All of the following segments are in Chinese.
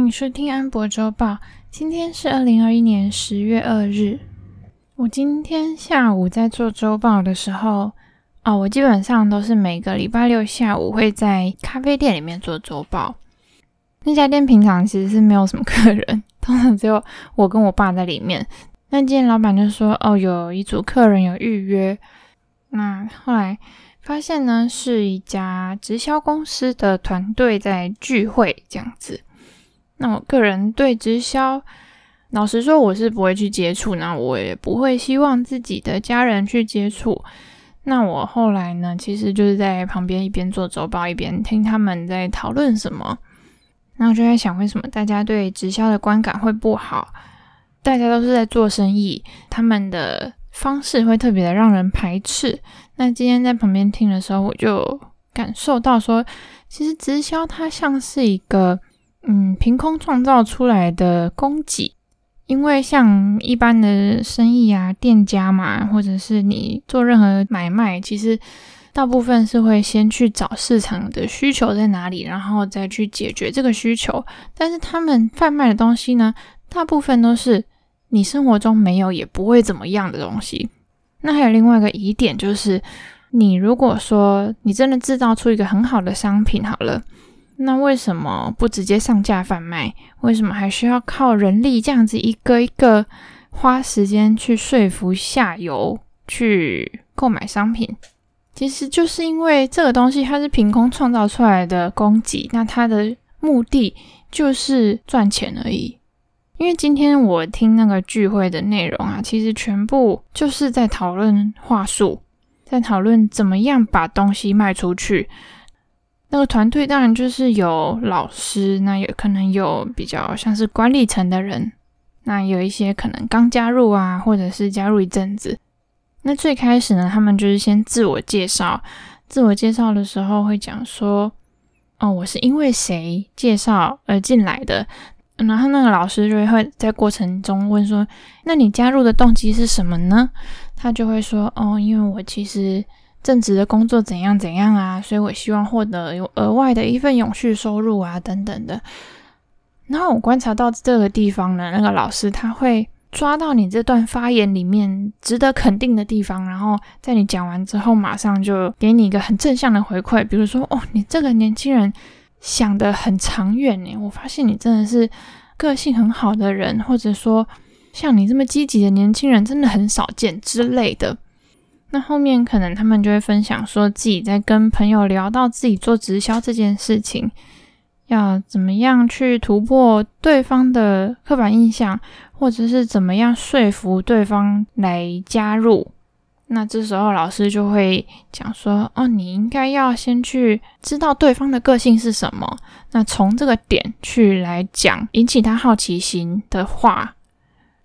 迎收听安博周报。今天是二零二一年十月二日。我今天下午在做周报的时候，哦，我基本上都是每个礼拜六下午会在咖啡店里面做周报。那家店平常其实是没有什么客人，通常只有我跟我爸在里面。那今天老板就说：“哦，有一组客人有预约。”那后来发现呢，是一家直销公司的团队在聚会这样子。那我个人对直销，老实说我是不会去接触，那我也不会希望自己的家人去接触。那我后来呢，其实就是在旁边一边做周报，一边听他们在讨论什么。那我就在想，为什么大家对直销的观感会不好？大家都是在做生意，他们的方式会特别的让人排斥。那今天在旁边听的时候，我就感受到说，其实直销它像是一个，嗯，凭空创造出来的供给。因为像一般的生意啊，店家嘛，或者是你做任何买卖，其实大部分是会先去找市场的需求在哪里，然后再去解决这个需求。但是他们贩卖的东西呢，大部分都是。你生活中没有也不会怎么样的东西。那还有另外一个疑点，就是你如果说你真的制造出一个很好的商品好了，那为什么不直接上架贩卖？为什么还需要靠人力这样子一个一个花时间去说服下游去购买商品？其实就是因为这个东西它是凭空创造出来的供给，那它的目的就是赚钱而已。因为今天我听那个聚会的内容啊，其实全部就是在讨论话术，在讨论怎么样把东西卖出去。那个团队当然就是有老师，那也可能有比较像是管理层的人，那有一些可能刚加入啊，或者是加入一阵子。那最开始呢，他们就是先自我介绍，自我介绍的时候会讲说：“哦，我是因为谁介绍而进来的。”然后那个老师就会在过程中问说：“那你加入的动机是什么呢？”他就会说：“哦，因为我其实正职的工作怎样怎样啊，所以我希望获得有额外的一份永续收入啊，等等的。”然后我观察到这个地方呢，那个老师他会抓到你这段发言里面值得肯定的地方，然后在你讲完之后，马上就给你一个很正向的回馈，比如说：“哦，你这个年轻人。”想得很长远呢，我发现你真的是个性很好的人，或者说像你这么积极的年轻人真的很少见之类的。那后面可能他们就会分享说自己在跟朋友聊到自己做直销这件事情，要怎么样去突破对方的刻板印象，或者是怎么样说服对方来加入。那这时候老师就会讲说：“哦，你应该要先去知道对方的个性是什么，那从这个点去来讲引起他好奇心的话，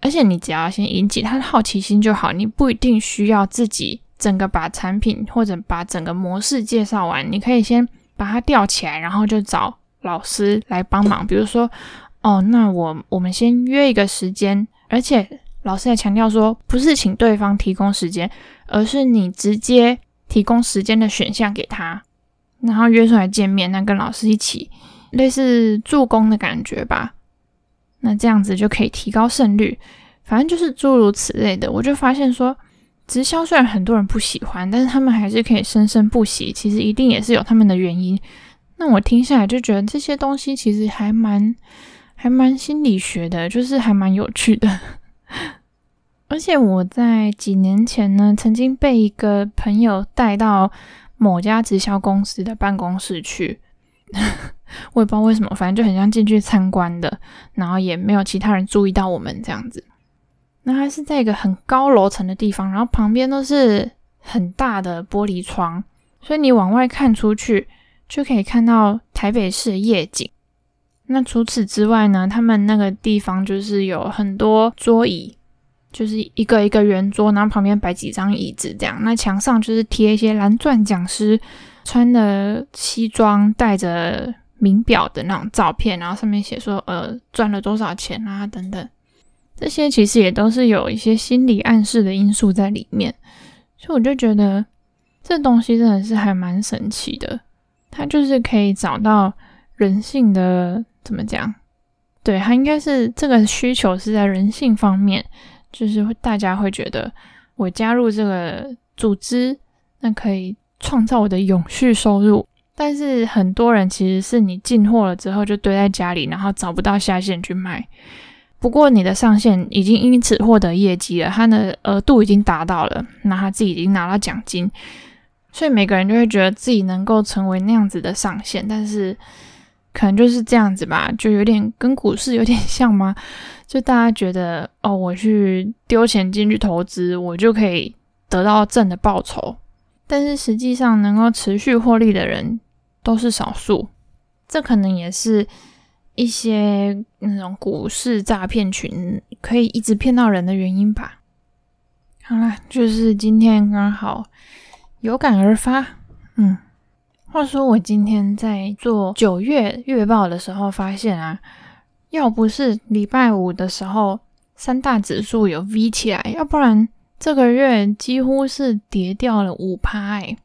而且你只要先引起他的好奇心就好，你不一定需要自己整个把产品或者把整个模式介绍完，你可以先把它吊起来，然后就找老师来帮忙。比如说，哦，那我我们先约一个时间，而且。”老师还强调说，不是请对方提供时间，而是你直接提供时间的选项给他，然后约出来见面，那跟老师一起类似助攻的感觉吧。那这样子就可以提高胜率，反正就是诸如此类的。我就发现说，直销虽然很多人不喜欢，但是他们还是可以生生不息，其实一定也是有他们的原因。那我听下来就觉得这些东西其实还蛮还蛮心理学的，就是还蛮有趣的。而且我在几年前呢，曾经被一个朋友带到某家直销公司的办公室去，我也不知道为什么，反正就很像进去参观的，然后也没有其他人注意到我们这样子。那它是在一个很高楼层的地方，然后旁边都是很大的玻璃窗，所以你往外看出去就可以看到台北市的夜景。那除此之外呢，他们那个地方就是有很多桌椅，就是一个一个圆桌，然后旁边摆几张椅子这样。那墙上就是贴一些蓝钻讲师穿的西装、戴着名表的那种照片，然后上面写说呃赚了多少钱啊等等。这些其实也都是有一些心理暗示的因素在里面，所以我就觉得这东西真的是还蛮神奇的，它就是可以找到人性的。怎么讲？对，它应该是这个需求是在人性方面，就是会大家会觉得我加入这个组织，那可以创造我的永续收入。但是很多人其实是你进货了之后就堆在家里，然后找不到下线去卖。不过你的上线已经因此获得业绩了，他的额度已经达到了，那他自己已经拿到奖金，所以每个人就会觉得自己能够成为那样子的上线，但是可能就是这样子吧，就有点跟股市有点像吗？就大家觉得哦，我去丢钱进去投资，我就可以得到正的报酬，但是实际上能够持续获利的人都是少数，这可能也是。一些那种股市诈骗群可以一直骗到人的原因吧。好啦，就是今天刚好有感而发。嗯，话说我今天在做九月月报的时候，发现啊，要不是礼拜五的时候三大指数有 V 起来，要不然这个月几乎是跌掉了五趴欸。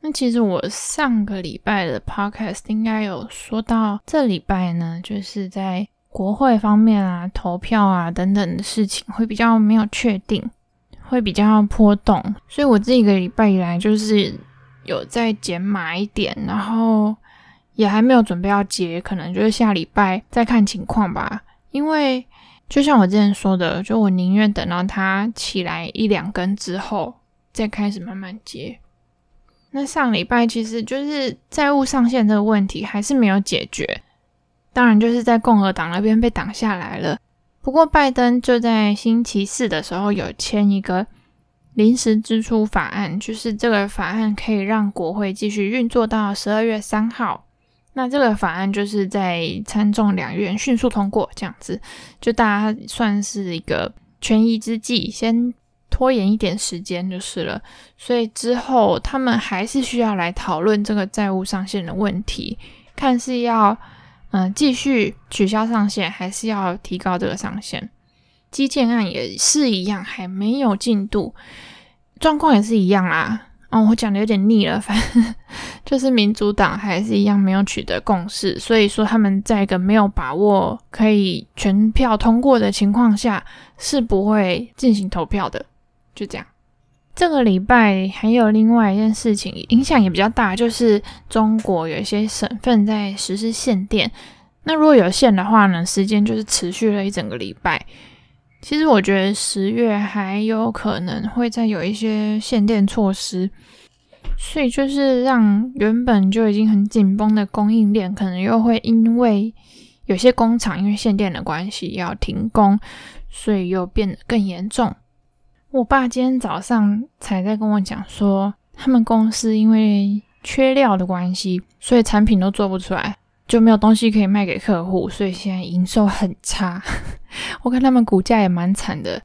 那其实我上个礼拜的 podcast 应该有说到，这礼拜呢，就是在国会方面啊、投票啊等等的事情会比较没有确定，会比较波动，所以我这一个礼拜以来就是有在减码一点，然后也还没有准备要结，可能就是下礼拜再看情况吧。因为就像我之前说的，就我宁愿等到它起来一两根之后，再开始慢慢接。那上礼拜其实就是债务上限这个问题还是没有解决，当然就是在共和党那边被挡下来了。不过拜登就在星期四的时候有签一个临时支出法案，就是这个法案可以让国会继续运作到十二月三号。那这个法案就是在参众两院迅速通过，这样子就大家算是一个权宜之计，先。拖延一点时间就是了，所以之后他们还是需要来讨论这个债务上限的问题，看是要嗯、呃、继续取消上限，还是要提高这个上限。基建案也是一样，还没有进度，状况也是一样啦。哦，我讲的有点腻了，反正 就是民主党还是一样没有取得共识，所以说他们在一个没有把握可以全票通过的情况下，是不会进行投票的。就这样，这个礼拜还有另外一件事情影响也比较大，就是中国有一些省份在实施限电。那如果有限的话呢，时间就是持续了一整个礼拜。其实我觉得十月还有可能会再有一些限电措施，所以就是让原本就已经很紧绷的供应链，可能又会因为有些工厂因为限电的关系要停工，所以又变得更严重。我爸今天早上才在跟我讲说，他们公司因为缺料的关系，所以产品都做不出来，就没有东西可以卖给客户，所以现在营收很差。我看他们股价也蛮惨的。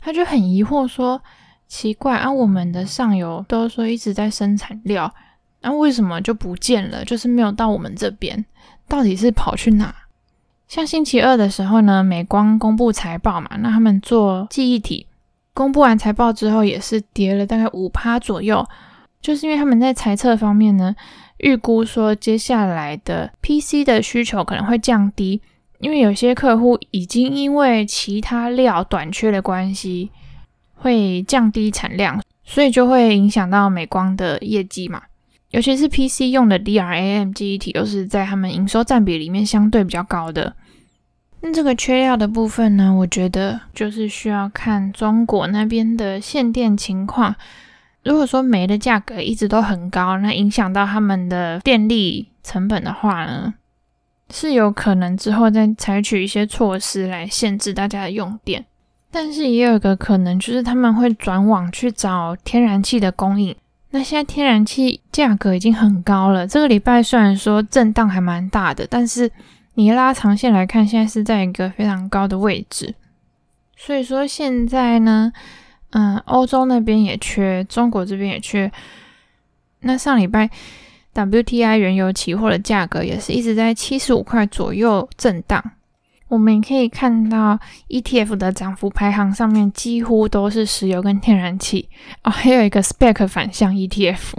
他就很疑惑说：“奇怪啊，我们的上游都说一直在生产料，那、啊、为什么就不见了？就是没有到我们这边，到底是跑去哪？”像星期二的时候呢，美光公布财报嘛，那他们做记忆体。公布完财报之后，也是跌了大概五趴左右，就是因为他们在财测方面呢，预估说接下来的 PC 的需求可能会降低，因为有些客户已经因为其他料短缺的关系，会降低产量，所以就会影响到美光的业绩嘛。尤其是 PC 用的 DRAM 记忆体，都是在他们营收占比里面相对比较高的。那这个缺料的部分呢，我觉得就是需要看中国那边的限电情况。如果说煤的价格一直都很高，那影响到他们的电力成本的话呢，是有可能之后再采取一些措施来限制大家的用电。但是也有一个可能，就是他们会转网去找天然气的供应。那现在天然气价格已经很高了，这个礼拜虽然说震荡还蛮大的，但是。你拉长线来看，现在是在一个非常高的位置，所以说现在呢，嗯，欧洲那边也缺，中国这边也缺。那上礼拜 WTI 原油期货的价格也是一直在七十五块左右震荡。我们也可以看到 ETF 的涨幅排行上面几乎都是石油跟天然气哦，还有一个 SPAC 反向 ETF。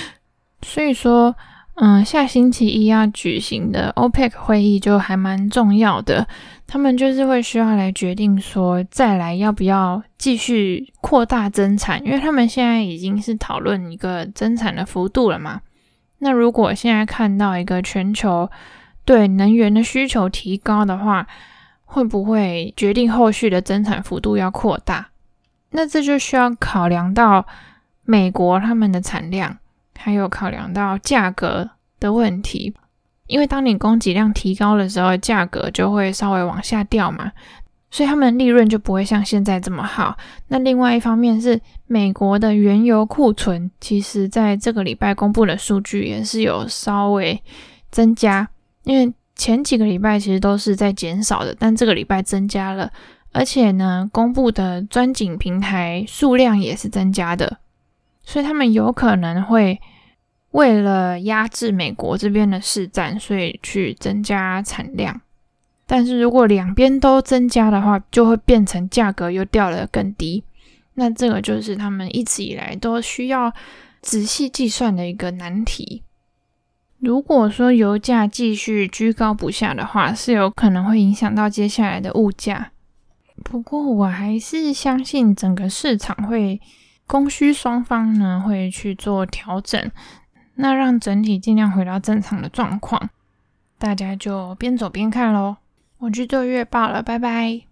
所以说。嗯，下星期一要举行的 OPEC 会议就还蛮重要的，他们就是会需要来决定说，再来要不要继续扩大增产，因为他们现在已经是讨论一个增产的幅度了嘛。那如果现在看到一个全球对能源的需求提高的话，会不会决定后续的增产幅度要扩大？那这就需要考量到美国他们的产量。还有考量到价格的问题，因为当你供给量提高的时候，价格就会稍微往下掉嘛，所以他们利润就不会像现在这么好。那另外一方面是美国的原油库存，其实在这个礼拜公布的数据也是有稍微增加，因为前几个礼拜其实都是在减少的，但这个礼拜增加了，而且呢，公布的钻井平台数量也是增加的，所以他们有可能会。为了压制美国这边的市占，所以去增加产量。但是如果两边都增加的话，就会变成价格又掉了更低。那这个就是他们一直以来都需要仔细计算的一个难题。如果说油价继续居高不下的话，是有可能会影响到接下来的物价。不过我还是相信整个市场会供需双方呢会去做调整。那让整体尽量回到正常的状况，大家就边走边看喽。我去做月报了，拜拜。